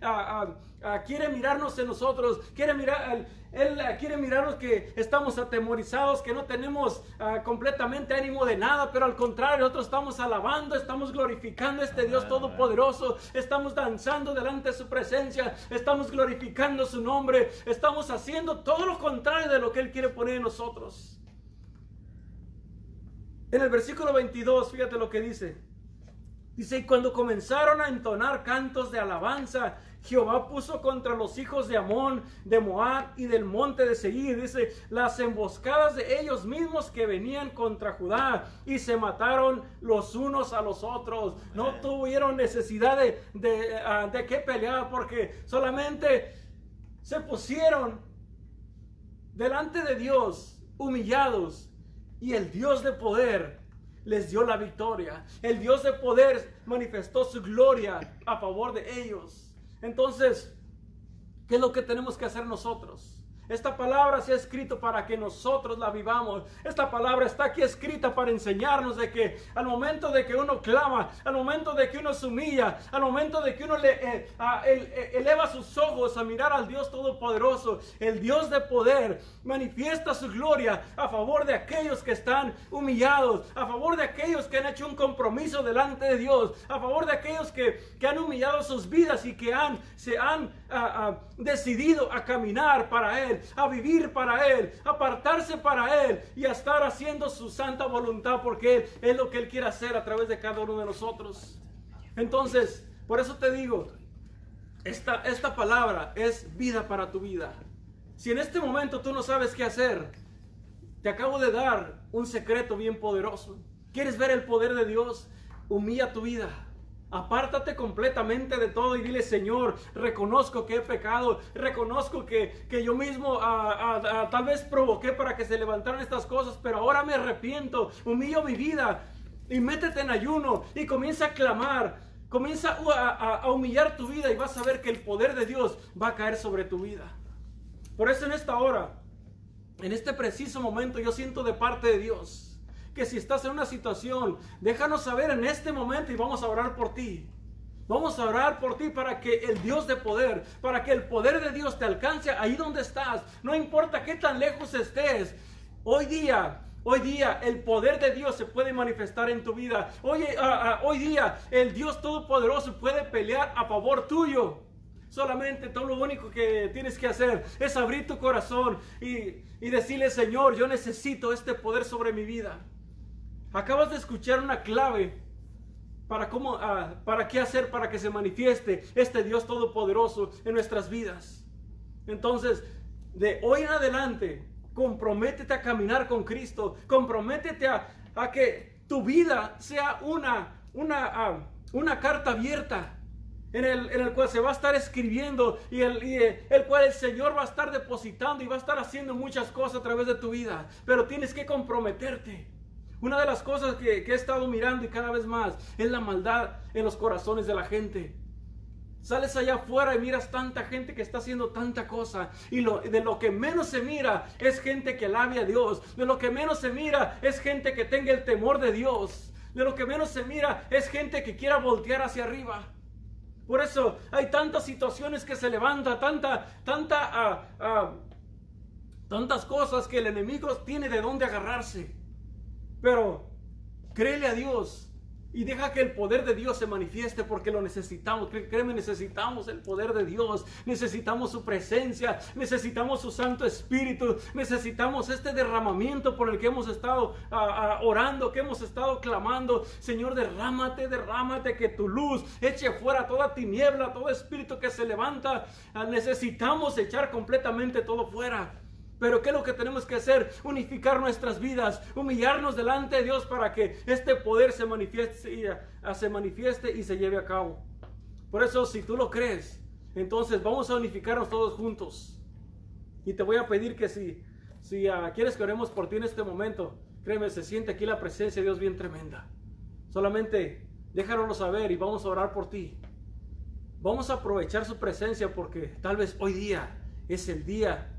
quiere mirarnos en nosotros. Quiere mirar, él quiere mirarnos que estamos atemorizados, que no tenemos ah, completamente ánimo de nada, pero al contrario, nosotros estamos alabando, estamos glorificando a este Dios Todopoderoso, estamos danzando delante de su presencia, estamos glorificando su nombre, estamos haciendo todo lo contrario de lo que Él quiere poner en nosotros. En el versículo 22, fíjate lo que dice. Dice, y cuando comenzaron a entonar cantos de alabanza Jehová puso contra los hijos de Amón, de Moab y del monte de Seir, dice, las emboscadas de ellos mismos que venían contra Judá y se mataron los unos a los otros. No tuvieron necesidad de, de, ah, de qué pelear porque solamente se pusieron delante de Dios humillados y el Dios de poder les dio la victoria. El Dios de poder manifestó su gloria a favor de ellos. Entonces, ¿qué es lo que tenemos que hacer nosotros? Esta palabra se ha escrito para que nosotros la vivamos. Esta palabra está aquí escrita para enseñarnos de que al momento de que uno clama, al momento de que uno se humilla, al momento de que uno le, eh, eh, eleva sus ojos a mirar al Dios Todopoderoso, el Dios de poder, manifiesta su gloria a favor de aquellos que están humillados, a favor de aquellos que han hecho un compromiso delante de Dios, a favor de aquellos que, que han humillado sus vidas y que han, se han decidido a caminar para Él, a vivir para Él, a apartarse para Él y a estar haciendo su santa voluntad porque es lo que Él quiere hacer a través de cada uno de nosotros. Entonces, por eso te digo, esta, esta palabra es vida para tu vida. Si en este momento tú no sabes qué hacer, te acabo de dar un secreto bien poderoso. ¿Quieres ver el poder de Dios? Humilla tu vida. Apártate completamente de todo y dile, Señor, reconozco que he pecado, reconozco que, que yo mismo tal vez provoqué para que se levantaran estas cosas, pero ahora me arrepiento, humillo mi vida y métete en ayuno y comienza a clamar, comienza a, a humillar tu vida y vas a ver que el poder de Dios va a caer sobre tu vida. Por eso en esta hora, en este preciso momento, yo siento de parte de Dios que si estás en una situación, déjanos saber en este momento y vamos a orar por ti. Vamos a orar por ti para que el Dios de poder, para que el poder de Dios te alcance ahí donde estás. No importa qué tan lejos estés. Hoy día, hoy día el poder de Dios se puede manifestar en tu vida. Hoy, ah, ah, hoy día el Dios Todopoderoso puede pelear a favor tuyo. Solamente todo lo único que tienes que hacer es abrir tu corazón y, y decirle, Señor, yo necesito este poder sobre mi vida. Acabas de escuchar una clave para cómo, ah, para qué hacer para que se manifieste este Dios todopoderoso en nuestras vidas. Entonces, de hoy en adelante, comprométete a caminar con Cristo, comprométete a, que tu vida sea una, una, ah, una carta abierta en el, en el, cual se va a estar escribiendo y el, y el, cual el Señor va a estar depositando y va a estar haciendo muchas cosas a través de tu vida. Pero tienes que comprometerte. Una de las cosas que, he estado mirando y cada vez más es la maldad en los corazones de la gente. Sales allá afuera y miras tanta gente que está haciendo tanta cosa. Y de lo que menos se mira es gente que alabe a Dios. De lo que menos se mira es gente que tenga el temor de Dios. De lo que menos se mira es gente que quiera voltear hacia arriba. Por eso hay tantas situaciones que se levantan, tanta, tanta, ah, ah, tantas cosas que el enemigo tiene de dónde agarrarse. Pero créele a Dios y deja que el poder de Dios se manifieste porque lo necesitamos. Créeme, necesitamos el poder de Dios, necesitamos su presencia, necesitamos su Santo Espíritu, necesitamos este derramamiento por el que hemos estado orando, que hemos estado clamando. Señor, derrámate, derrámate, que tu luz eche fuera toda tiniebla, todo espíritu que se levanta. Ah, necesitamos echar completamente todo fuera. Pero ¿qué es lo que tenemos que hacer? Unificar nuestras vidas, humillarnos delante de Dios para que este poder se manifieste y, se manifieste y se lleve a cabo. Por eso, si tú lo crees, entonces vamos a unificarnos todos juntos. Y te voy a pedir que si, si uh, quieres que oremos por ti en este momento, créeme, se siente aquí la presencia de Dios bien tremenda. Solamente déjanoslo saber y vamos a orar por ti. Vamos a aprovechar su presencia porque tal vez hoy día es el día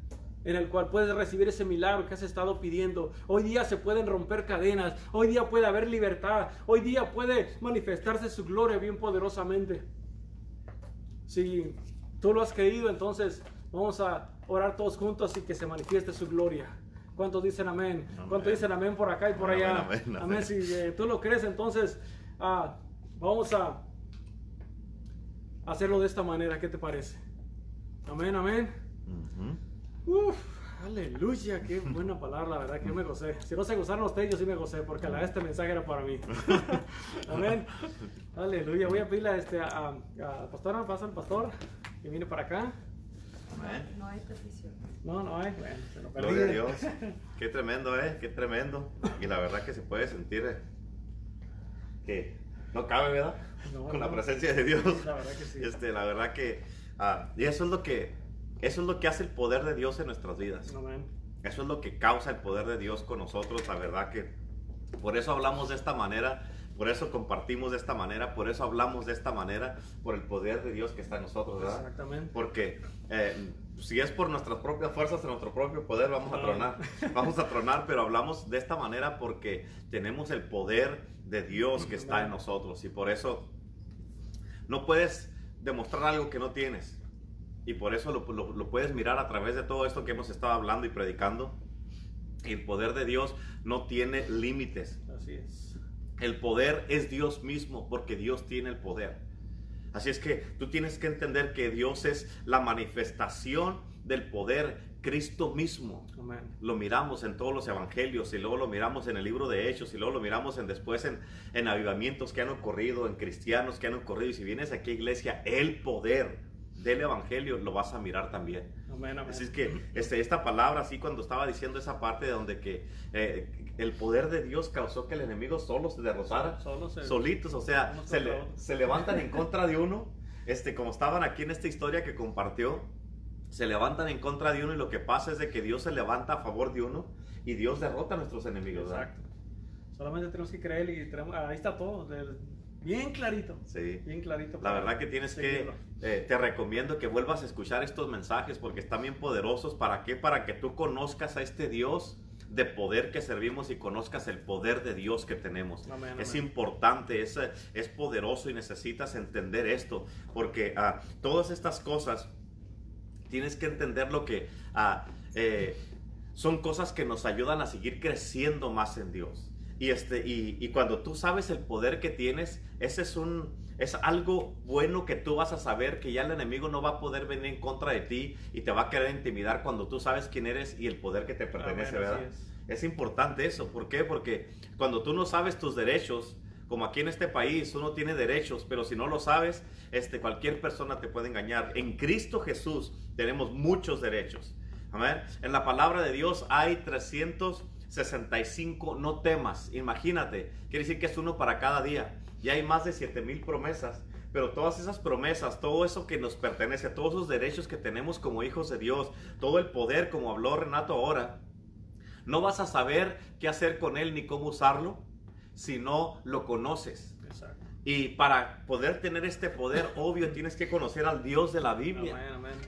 en el cual puedes recibir ese milagro que has estado pidiendo. Hoy día se pueden romper cadenas, hoy día puede haber libertad, hoy día puede manifestarse su gloria bien poderosamente. Si tú lo has creído, entonces vamos a orar todos juntos y que se manifieste su gloria. ¿Cuántos dicen amén? ¿Cuántos dicen amén por acá y por allá? Amén. Si eh, tú lo crees, entonces ah, vamos a hacerlo de esta manera. ¿Qué te parece? Amén, amén. Uf, aleluya, qué buena palabra, la verdad que yo me gocé. Si no se gozaron ustedes, yo sí me gocé, porque la, este mensaje era para mí. [laughs] Amén. Aleluya. Voy a pedirle a, este, a, a pastor, pasa el pastor, que viene para acá. Amén. No, hay petición. No, no hay. Bueno, se lo Gloria a Dios. [laughs] Qué tremendo, ¿eh? Qué tremendo. Y la verdad que se puede sentir eh, que no cabe, ¿verdad? Con la presencia de Dios. La verdad que sí. Este, la verdad que... Ah, y eso es lo que eso es lo que hace el poder de Dios en nuestras vidas. Eso es lo que causa el poder de Dios con nosotros, la verdad que por eso hablamos de esta manera, Por eso compartimos de esta manera, por eso hablamos de esta manera, por el poder de Dios que está en nosotros, ¿verdad? Exactamente. Porque eh, si es por nuestras propias fuerzas, en nuestro propio poder, vamos a tronar. [laughs] Vamos a tronar, pero hablamos de esta manera porque tenemos el poder de Dios que está en nosotros. Y por eso no puedes demostrar algo que no tienes. Y por eso lo, lo puedes mirar a través de todo esto que hemos estado hablando y predicando. El poder de Dios no tiene límites. Así es. El poder es Dios mismo porque Dios tiene el poder. Así es que tú tienes que entender que Dios es la manifestación del poder, Cristo mismo. Lo miramos en todos los evangelios y luego lo miramos en el libro de Hechos y luego lo miramos en, después en, en avivamientos que han ocurrido, en cristianos que han ocurrido. Y si vienes aquí a iglesia, el poder del evangelio lo vas a mirar también. Así es que este, esta palabra, así cuando estaba diciendo esa parte de donde que eh, el poder de Dios causó que el enemigo solo se derrotara, solitos, o sea, se, se, levantan en contra de uno, este, como estaban aquí en esta historia que compartió, se levantan en contra de uno y lo que pasa es de que Dios se levanta a favor de uno y Dios derrota a nuestros enemigos. Exacto. Solamente tenemos que creer y ahí está todo. Bien clarito. Sí. Bien clarito. La verdad que tienes que, eh, te recomiendo que vuelvas a escuchar estos mensajes porque están bien poderosos. ¿Para qué? Para que tú conozcas a este Dios de poder que servimos y conozcas el poder de Dios que tenemos. es importante, es, es poderoso y necesitas entender esto porque ah, todas estas cosas tienes que entender lo que eh, son cosas que nos ayudan a seguir creciendo más en Dios. Y, este, y, cuando tú sabes el poder que tienes, ese es, un, es algo bueno que tú vas a saber que ya el enemigo no va a poder venir en contra de ti y te va a querer intimidar cuando tú sabes quién eres y el poder que te pertenece, ¿verdad? Es. es. importante eso. ¿Por qué? Porque cuando tú no sabes tus derechos, como aquí en este país uno tiene derechos, pero si no lo sabes, este, cualquier persona te puede engañar. En Cristo Jesús tenemos muchos derechos. Amén. En la palabra de Dios hay 300 65, no temas. Imagínate, quiere decir que es uno para cada día. Ya hay más de 7 mil promesas. Pero todas esas promesas, todo eso que nos pertenece, todos esos derechos que tenemos como hijos de Dios, todo el poder, como habló Renato ahora, no vas a saber qué hacer con él ni cómo usarlo si no lo conoces. Y para poder tener este poder, obvio, tienes que conocer al Dios de la Biblia.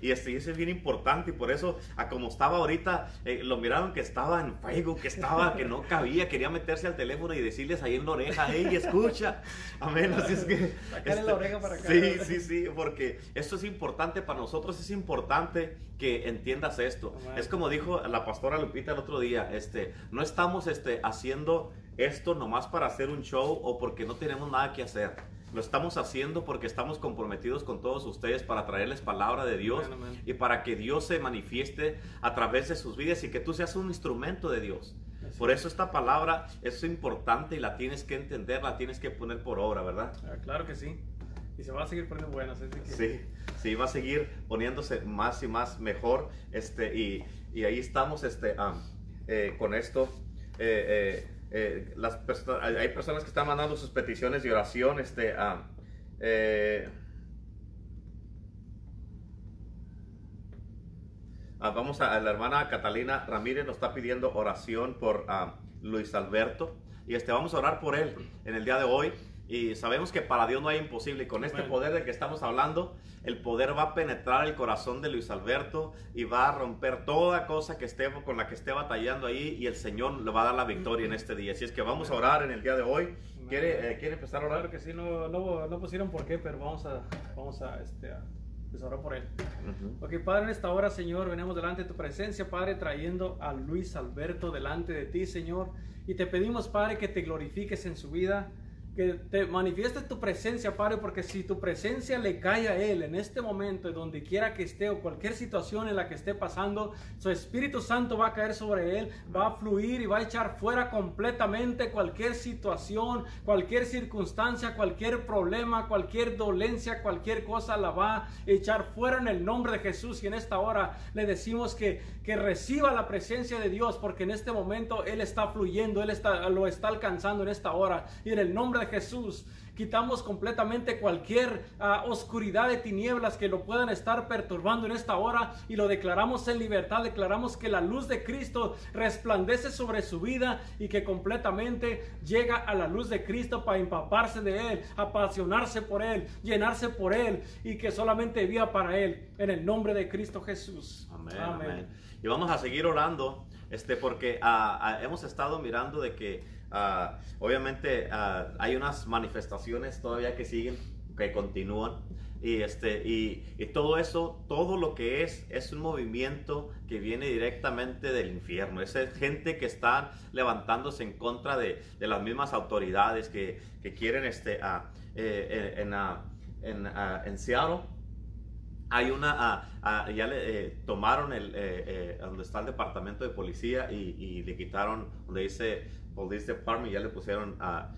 Y este, eso es bien importante. Y por eso, a como estaba ahorita, eh, lo miraron que estaba en fuego, que estaba, que no cabía, quería meterse al teléfono y decirles ahí en la oreja, hey, escucha. Amén. Así es que. Sacarle la oreja para acá. Sí, sí, sí, porque esto es importante para nosotros, es importante que entiendas esto. Es como dijo la pastora Lupita el otro día, este, no estamos este, haciendo esto nomás para hacer un show o porque no tenemos nada que hacer. Lo estamos haciendo porque estamos comprometidos con todos ustedes para traerles palabra de Dios y para que Dios se manifieste a través de sus vidas y que tú seas un instrumento de Dios. Por eso esta palabra es importante y la tienes que entender, la tienes que poner por obra, ¿verdad? Ah, claro que sí. Y se va a seguir poniendo buenas. Sí, sí, va a seguir poniéndose más y más mejor. Este, y, y ahí estamos este, eh, con esto. Eh, eh, eh, hay personas que están mandando sus peticiones de oración. Este, eh, vamos a, la hermana Catalina Ramírez nos está pidiendo oración por Luis Alberto y este vamos a orar por él en el día de hoy. Y sabemos que para Dios no hay imposible. Y con este poder del que estamos hablando, el poder va a penetrar el corazón de Luis Alberto y va a romper toda cosa que esté con la que esté batallando ahí. Y el Señor le va a dar la victoria en este día. Así es que vamos a orar en el día de hoy. ¿Quiere, eh, ¿quiere empezar a orar? Claro que sí, no, no, no, pusieron por qué, pero vamos a, vamos a, este, a orar por él. Ok, Padre, en esta hora, Señor, venimos delante de tu presencia, Padre, trayendo a Luis Alberto delante de ti, Señor. Y te pedimos, Padre, que te glorifiques en su vida que te manifieste tu presencia, Padre, porque si tu presencia le cae a Él en este momento, donde quiera que esté o cualquier situación en la que esté pasando, su Espíritu Santo va a caer sobre Él, va a fluir y va a echar fuera completamente cualquier situación, cualquier circunstancia, cualquier problema, cualquier dolencia, cualquier cosa, la va a echar fuera en el nombre de Jesús. Y en esta hora le decimos que, que reciba la presencia de Dios, porque en este momento Él está fluyendo, Él está, lo está alcanzando en esta hora. Y en el nombre de Jesús quitamos completamente cualquier ah, oscuridad de tinieblas que lo puedan estar perturbando en esta hora y lo declaramos en libertad, declaramos que la luz de Cristo resplandece sobre su vida y que completamente llega a la luz de Cristo para empaparse de Él, apasionarse por Él, llenarse por Él y que solamente viva para Él, en el nombre de Cristo Jesús. Amén. Y vamos a seguir orando, este, porque ah, ah, hemos estado mirando de que Ah, obviamente ah, hay unas manifestaciones todavía que siguen, que continúan. Y, este, y, todo eso, todo lo que es, es un movimiento que viene directamente del infierno. Es gente que está levantándose en contra de, de las mismas autoridades que, que quieren este, uh, eh, en, en, en Seattle hay una, ya le eh, tomaron el, eh, eh, donde está el departamento de policía y, le quitaron donde dice Police Department, ya le pusieron a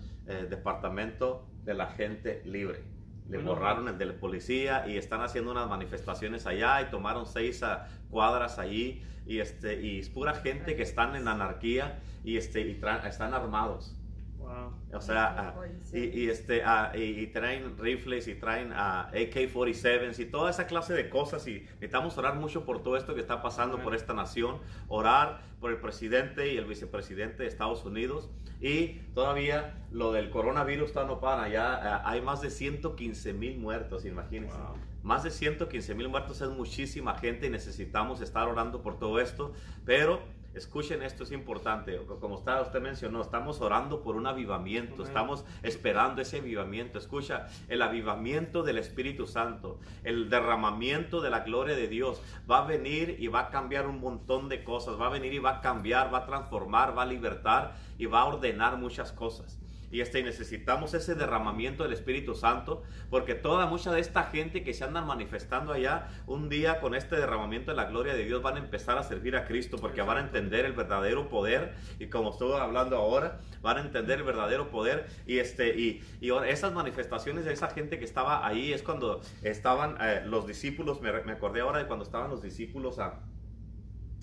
departamento de la gente libre. Le borraron el de la policía y están haciendo unas manifestaciones allá y tomaron seis cuadras allí y, este, y es pura gente que están en anarquía y, este, y están armados. O sea, ah, y, este, ah, y, traen rifles y traen ah, AK-47s y toda esa clase de cosas. Y necesitamos orar mucho por todo esto que está pasando por esta nación. Orar por el presidente y el vicepresidente de Estados Unidos. Y todavía lo del coronavirus todavía no para. Ya hay más de 115 mil muertos, imagínense. Más de 115 mil muertos es muchísima gente y necesitamos estar orando por todo esto. Pero Escuchen esto, es importante. Como usted mencionó, estamos orando por un avivamiento, estamos esperando ese avivamiento. Escucha, el avivamiento del Espíritu Santo, el derramamiento de la gloria de Dios va a venir y va a cambiar un montón de cosas. Va a venir y va a cambiar, va a transformar, va a libertar y va a ordenar muchas cosas. Y este, necesitamos ese derramamiento del Espíritu Santo, porque toda mucha de esta gente que se andan manifestando allá, un día con este derramamiento de la gloria de Dios van a empezar a servir a Cristo, porque van a entender el verdadero poder, y como estoy hablando ahora, van a entender el verdadero poder, y, este, y, y esas manifestaciones de esa gente que estaba ahí es cuando estaban eh, los discípulos, me, me acordé ahora de cuando estaban los discípulos a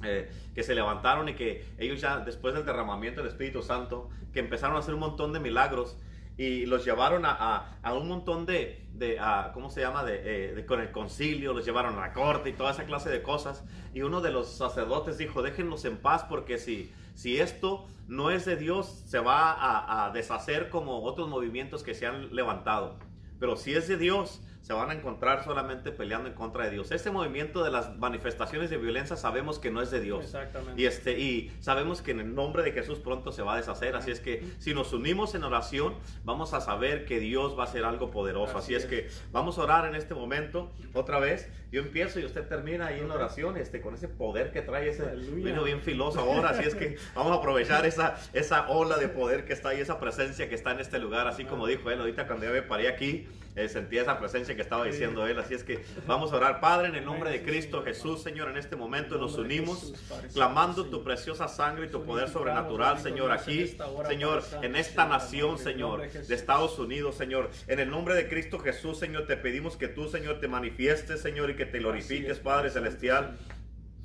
eh, que se levantaron y que ellos ya después del derramamiento del Espíritu Santo, que empezaron a hacer un montón de milagros y los llevaron a, a, un montón de, de ¿cómo se llama? Eh, de, con el concilio, los llevaron a la corte y toda esa clase de cosas. Y uno de los sacerdotes dijo, déjenlos en paz porque si, si esto no es de Dios, se va a, a deshacer como otros movimientos que se han levantado. Pero si es de Dios, se van a encontrar solamente peleando en contra de Dios. Este movimiento de las manifestaciones de violencia sabemos que no es de Dios. Y, este, y sabemos que en el nombre de Jesús pronto se va a deshacer. Así es que si nos unimos en oración, vamos a saber que Dios va a hacer algo poderoso. Así, es. que vamos a orar en este momento otra vez. Yo empiezo y usted termina ahí en oración este, con ese poder que trae ese vino bien filoso ahora. Así es que vamos a aprovechar esa, esa ola de poder que está ahí, esa presencia que está en este lugar. Así como dijo él ahorita cuando yo me paré aquí, eh, sentía esa presencia que estaba diciendo él. Así es que vamos a orar, Padre, en el nombre de Cristo Jesús, Señor, en este momento nos unimos, clamando tu preciosa sangre y tu poder sobrenatural, Señor, aquí, Señor, en esta nación, Señor, de Estados Unidos, Señor. En el nombre de Cristo Jesús, Señor, te pedimos que tú, Señor, te manifiestes, Señor, y que te glorifiques, Padre Celestial.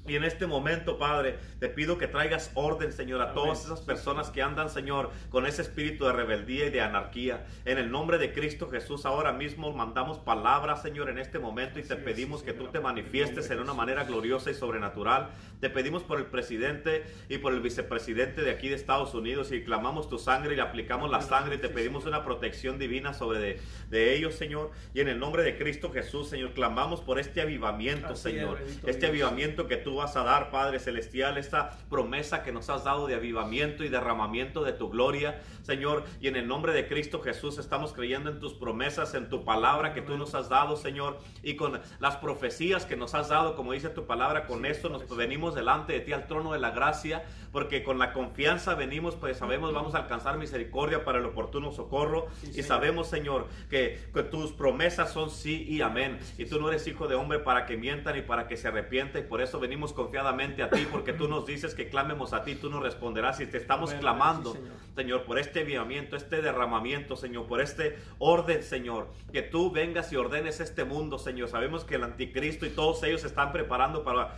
Y en este momento, Padre, te pido que traigas orden, Señor, a todas esas personas que andan, Señor, con ese espíritu de rebeldía y de anarquía. En el nombre de Cristo Jesús, ahora mismo mandamos palabras, Señor, en este momento y te pedimos que tú te manifiestes en una manera gloriosa y sobrenatural. Te pedimos por el presidente y por el vicepresidente de aquí de Estados Unidos y clamamos tu sangre y le aplicamos la sangre y te pedimos una protección divina sobre de, de ellos, Señor. Y en el nombre de Cristo Jesús, Señor, clamamos por este avivamiento, Señor. Este avivamiento que tú vas a dar, Padre Celestial, esta promesa que nos has dado de avivamiento y derramamiento de tu gloria, Señor. Y en el nombre de Cristo Jesús estamos creyendo en tus promesas, en tu palabra que tú nos has dado, Señor, y con las profecías que nos has dado, como dice tu palabra, con esto nos venimos delante de ti al trono de la gracia, porque con la confianza venimos, pues sabemos vamos a alcanzar misericordia para el oportuno socorro, y sabemos, Señor, que, que tus promesas son sí y amén, y tú no eres hijo de hombre para que mientan y para que se arrepienta, y por eso venimos confiadamente a ti porque tú nos dices que clamemos a ti, tú nos responderás y te estamos clamando, señor. por este avivamiento, este derramamiento, Señor, por este orden, Señor, que tú vengas y ordenes este mundo, Señor. Sabemos que el anticristo y todos ellos se están preparando para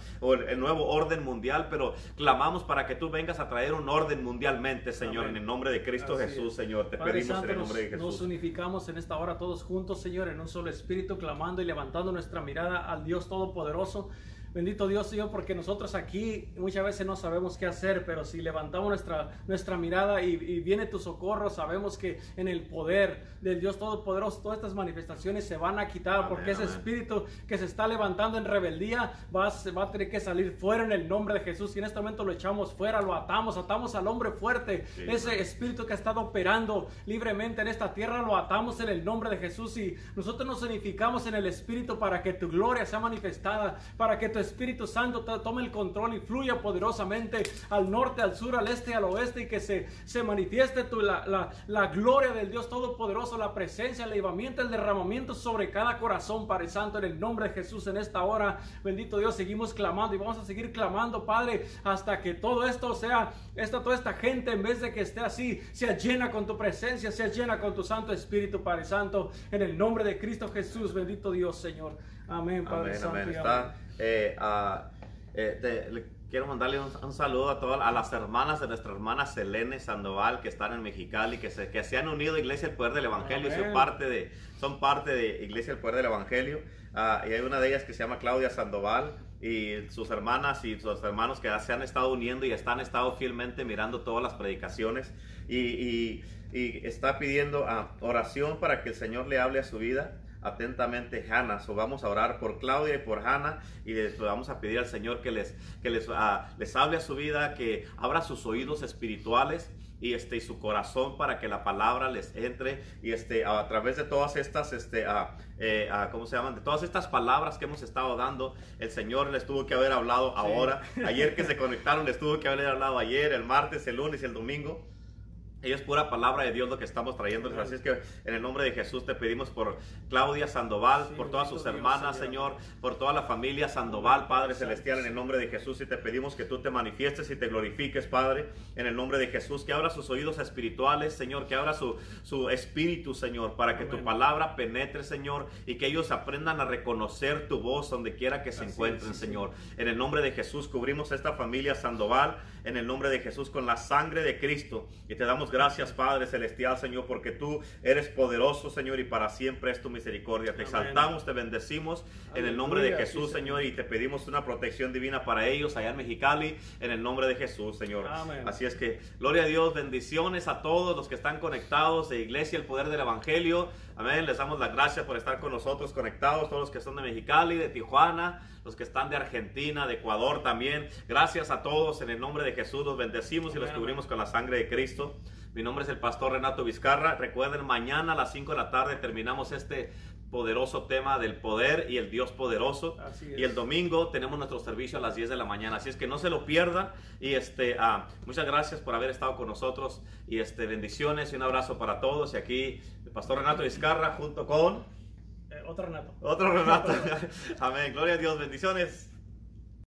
el nuevo orden mundial, pero clamamos para que tú vengas a traer un orden mundialmente, Señor, en el nombre de Cristo Jesús, Señor. Te pedimos en el nombre de Jesús. Nos unificamos en esta hora todos juntos, Señor, en un solo espíritu, clamando y levantando nuestra mirada al Dios Todopoderoso Bendito Dios, Señor, porque nosotros aquí muchas veces no sabemos qué hacer, pero si levantamos nuestra, nuestra mirada y, viene tu socorro, sabemos que en el poder del Dios Todopoderoso todas estas manifestaciones se van a quitar, porque ese espíritu que se está levantando en rebeldía va, va a tener que salir fuera en el nombre de Jesús. Y en este momento lo echamos fuera, lo atamos, atamos al hombre fuerte, ese espíritu que ha estado operando libremente en esta tierra, lo atamos en el nombre de Jesús. Y nosotros nos unificamos en el espíritu para que tu gloria sea manifestada, para que tu Espíritu Santo tome el control y fluya poderosamente al norte, al sur, al este, al oeste y que se, se manifieste tu, la, la, la, gloria del Dios Todopoderoso, la presencia, el elevamiento, el derramamiento sobre cada corazón, Padre Santo, en el nombre de Jesús en esta hora. Bendito Dios, seguimos clamando y vamos a seguir clamando, Padre, hasta que todo esto sea, esta, toda esta gente, en vez de que esté así, sea llena con tu presencia, sea llena con tu Santo Espíritu, Padre Santo, en el nombre de Cristo Jesús. Bendito Dios, Señor. Amén, Padre Santo. Amén. Eh, eh, quiero mandarle un, saludo a todas a las hermanas de nuestra hermana Selene Sandoval que están en Mexicali, que se, que se han unido a Iglesia El Poder del Evangelio, son parte, de, son parte de Iglesia El Poder del Evangelio. Ah, y hay una de ellas que se llama Claudia Sandoval y sus hermanas y sus hermanos que se han estado uniendo y están estado fielmente mirando todas las predicaciones. Y, y, y está pidiendo ah, oración para que el Señor le hable a su vida atentamente Hannah. So vamos a orar por Claudia y por Hannah y les vamos a pedir al Señor que les, que les, uh, les hable a su vida, que abra sus oídos espirituales y este y su corazón para que la palabra les entre y este a, través de todas estas este a, eh, cómo se llaman de todas estas palabras que hemos estado dando el señor les tuvo que haber hablado ahora. Ayer que se [laughs] conectaron les tuvo que haber hablado ayer el martes el lunes y el domingo es pura palabra de Dios lo que estamos trayendo. Así es que en el nombre de Jesús te pedimos por Claudia Sandoval, por todas sus hermanas, Señor. por toda la familia Sandoval, Padre Celestial, en el nombre de Jesús. Y te pedimos que tú te manifiestes y te glorifiques, Padre, en el nombre de Jesús. Que abra sus oídos espirituales, Señor. Que abra su, su espíritu, Señor, para que tu palabra penetre, Señor. Y que ellos aprendan a reconocer tu voz donde quiera que se encuentren, Señor. En el nombre de Jesús cubrimos esta familia Sandoval. En el nombre de Jesús con la sangre de Cristo. Y te damos gracias, Padre Celestial, Señor, porque tú eres poderoso, Señor, y para siempre es tu misericordia. Te exaltamos, te bendecimos en el nombre de Jesús, Señor, y te pedimos una protección divina para ellos allá en Mexicali, en el nombre de Jesús, Señor. Así es que, gloria a Dios, bendiciones a todos los que están conectados de Iglesia, el poder del Evangelio. Amén. Les damos las gracias por estar con nosotros conectados, todos los que son de Mexicali, de Tijuana, los que están de Argentina, de Ecuador también. Gracias a todos en el nombre de Jesús. Los bendecimos y los cubrimos con la sangre de Cristo. Mi nombre es el pastor Renato Vizcarra. Recuerden, mañana a las 5 de la tarde terminamos este poderoso tema del poder y el Dios poderoso. Y el domingo tenemos nuestro servicio a las 10 de la mañana. Así es que no se lo pierdan. Y este, ah, muchas gracias por haber estado con nosotros. Y este, bendiciones y un abrazo para todos. Y aquí el pastor Renato Vizcarra junto con... Eh, otro Renato. Otro Renato. [laughs] Amén. Gloria a Dios. Bendiciones.